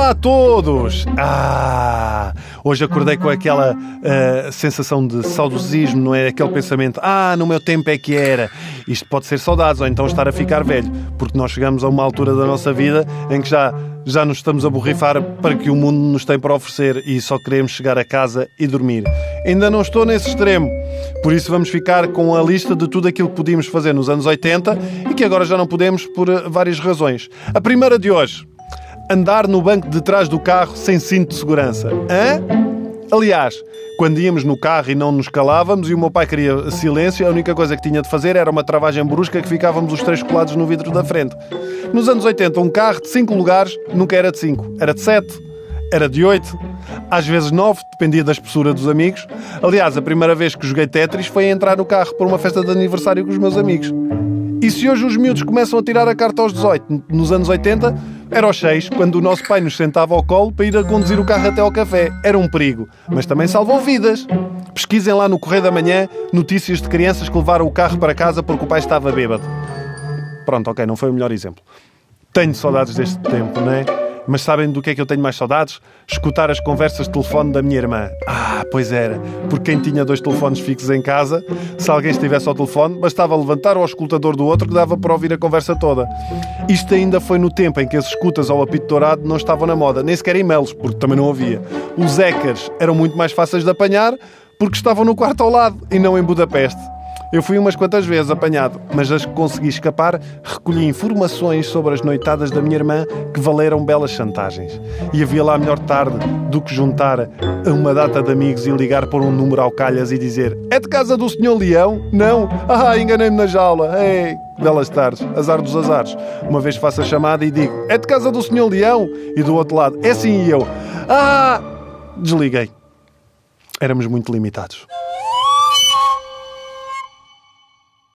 Olá a todos! Ah, hoje acordei com aquela uh, sensação de saudosismo, não é? Aquele pensamento, ah, no meu tempo é que era. Isto pode ser saudades ou então estar a ficar velho, porque nós chegamos a uma altura da nossa vida em que já, já nos estamos a borrifar para que o mundo nos tem para oferecer e só queremos chegar a casa e dormir. Ainda não estou nesse extremo, por isso vamos ficar com a lista de tudo aquilo que podíamos fazer nos anos 80 e que agora já não podemos por eh, várias razões. A primeira de hoje andar no banco de trás do carro sem cinto de segurança. Hã? Aliás, quando íamos no carro e não nos calávamos e o meu pai queria silêncio, a única coisa que tinha de fazer era uma travagem brusca que ficávamos os três colados no vidro da frente. Nos anos 80, um carro de 5 lugares nunca era de 5, era de 7, era de 8, às vezes 9, dependia da espessura dos amigos. Aliás, a primeira vez que joguei Tetris foi a entrar no carro para uma festa de aniversário com os meus amigos. E se hoje os miúdos começam a tirar a carta aos 18, nos anos 80, era aos 6, quando o nosso pai nos sentava ao colo para ir a conduzir o carro até ao café. Era um perigo, mas também salvou vidas. Pesquisem lá no Correio da Manhã notícias de crianças que levaram o carro para casa porque o pai estava bêbado. Pronto, ok, não foi o melhor exemplo. Tenho saudades deste tempo, não é? Mas sabem do que é que eu tenho mais saudades? Escutar as conversas de telefone da minha irmã. Ah, pois era. Porque quem tinha dois telefones fixos em casa, se alguém estivesse ao telefone, bastava levantar o escutador do outro que dava para ouvir a conversa toda. Isto ainda foi no tempo em que as escutas ao apito dourado não estavam na moda, nem sequer e-mails, porque também não havia. Os hackers eram muito mais fáceis de apanhar porque estavam no quarto ao lado e não em Budapeste. Eu fui umas quantas vezes apanhado, mas as que consegui escapar, recolhi informações sobre as noitadas da minha irmã que valeram belas chantagens. E havia lá melhor tarde do que juntar a uma data de amigos e ligar por um número ao calhas e dizer É de casa do senhor Leão? Não? Ah, enganei-me na jaula. Ei, belas tardes, azar dos azares. Uma vez faço a chamada e digo É de casa do senhor Leão? E do outro lado, é sim e eu. Ah! Desliguei. Éramos muito limitados.